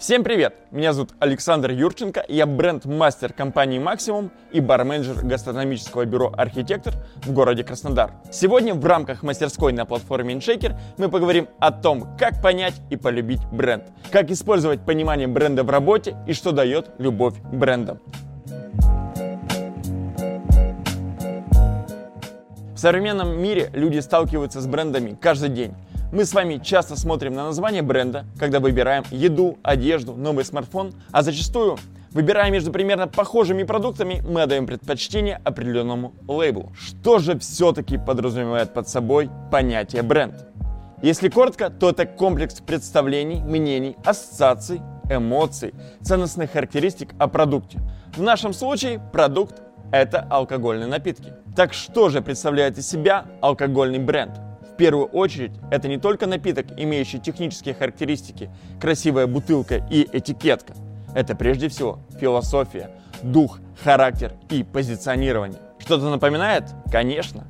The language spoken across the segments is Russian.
Всем привет! Меня зовут Александр Юрченко, я бренд-мастер компании «Максимум» и бар-менеджер гастрономического бюро «Архитектор» в городе Краснодар. Сегодня в рамках мастерской на платформе InShaker мы поговорим о том, как понять и полюбить бренд, как использовать понимание бренда в работе и что дает любовь к брендам. В современном мире люди сталкиваются с брендами каждый день. Мы с вами часто смотрим на название бренда, когда выбираем еду, одежду, новый смартфон, а зачастую, выбирая между примерно похожими продуктами, мы отдаем предпочтение определенному лейблу. Что же все-таки подразумевает под собой понятие бренд? Если коротко, то это комплекс представлений, мнений, ассоциаций, эмоций, ценностных характеристик о продукте. В нашем случае продукт – это алкогольные напитки. Так что же представляет из себя алкогольный бренд? Первую очередь это не только напиток, имеющий технические характеристики, красивая бутылка и этикетка. Это прежде всего философия, дух, характер и позиционирование. Что-то напоминает? Конечно.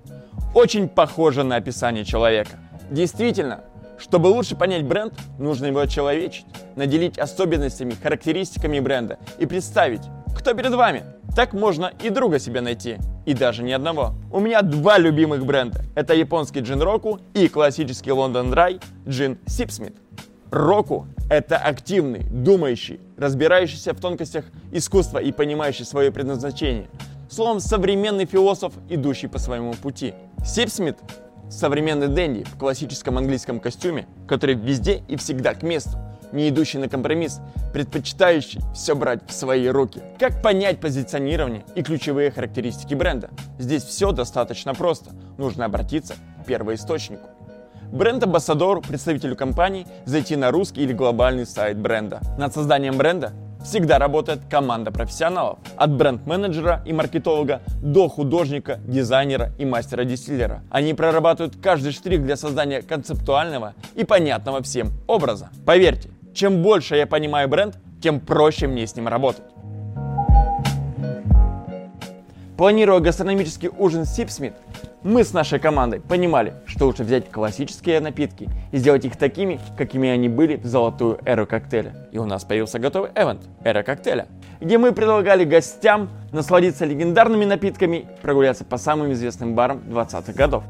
Очень похоже на описание человека. Действительно, чтобы лучше понять бренд, нужно его очеловечить, наделить особенностями, характеристиками бренда и представить, кто перед вами. Так можно и друга себе найти, и даже не одного. У меня два любимых бренда. Это японский джин Roku и классический London Dry джин Sipsmith. Roku – это активный, думающий, разбирающийся в тонкостях искусства и понимающий свое предназначение. Словом, современный философ, идущий по своему пути. Sipsmith – современный денди в классическом английском костюме, который везде и всегда к месту не идущий на компромисс, предпочитающий все брать в свои руки. Как понять позиционирование и ключевые характеристики бренда? Здесь все достаточно просто. Нужно обратиться к первоисточнику. Бренд-амбассадору, представителю компании, зайти на русский или глобальный сайт бренда. Над созданием бренда всегда работает команда профессионалов. От бренд-менеджера и маркетолога до художника, дизайнера и мастера-дистиллера. Они прорабатывают каждый штрих для создания концептуального и понятного всем образа. Поверьте, чем больше я понимаю бренд, тем проще мне с ним работать. Планируя гастрономический ужин с Сипсмит, мы с нашей командой понимали, что лучше взять классические напитки и сделать их такими, какими они были в золотую эру коктейля. И у нас появился готовый эвент «Эра коктейля», где мы предлагали гостям насладиться легендарными напитками, прогуляться по самым известным барам 20-х годов.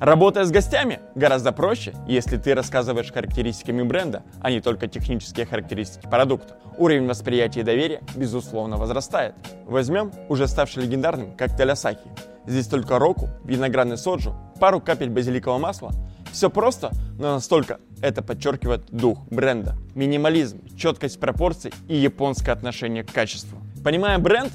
Работая с гостями гораздо проще, если ты рассказываешь характеристиками бренда, а не только технические характеристики продукта. Уровень восприятия и доверия, безусловно, возрастает. Возьмем уже ставший легендарным коктейль Асахи. Здесь только року, виноградный соджу, пару капель базиликового масла. Все просто, но настолько это подчеркивает дух бренда. Минимализм, четкость пропорций и японское отношение к качеству. Понимая бренд,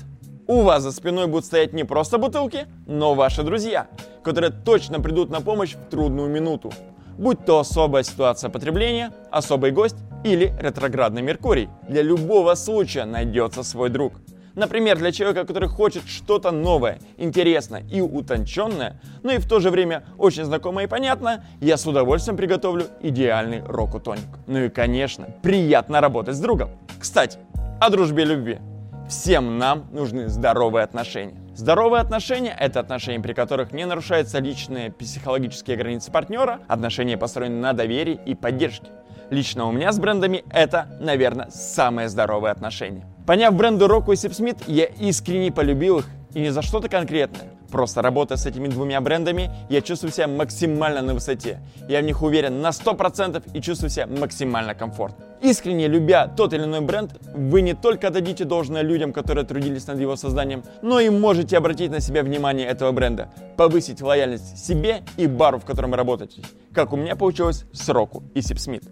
у вас за спиной будут стоять не просто бутылки, но ваши друзья, которые точно придут на помощь в трудную минуту. Будь то особая ситуация потребления, особый гость или ретроградный Меркурий. Для любого случая найдется свой друг. Например, для человека, который хочет что-то новое, интересное и утонченное, но и в то же время очень знакомое и понятное, я с удовольствием приготовлю идеальный року-тоник. Ну и, конечно, приятно работать с другом. Кстати, о дружбе и любви. Всем нам нужны здоровые отношения. Здоровые отношения – это отношения, при которых не нарушаются личные психологические границы партнера, отношения построены на доверии и поддержке. Лично у меня с брендами это, наверное, самые здоровые отношения. Поняв бренды Roku и Сипсмит, я искренне полюбил их и не за что-то конкретное. Просто работая с этими двумя брендами, я чувствую себя максимально на высоте. Я в них уверен на 100% и чувствую себя максимально комфортно. Искренне любя тот или иной бренд, вы не только дадите должное людям, которые трудились над его созданием, но и можете обратить на себя внимание этого бренда, повысить лояльность себе и бару, в котором работаете, как у меня получилось с Року и Сипсмит.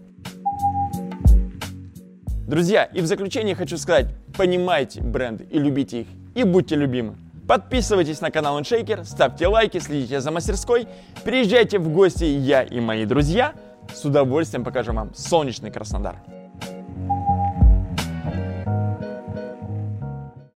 Друзья, и в заключение хочу сказать, понимайте бренды и любите их, и будьте любимы. Подписывайтесь на канал InShaker, ставьте лайки, следите за мастерской, приезжайте в гости я и мои друзья. С удовольствием покажу вам солнечный Краснодар.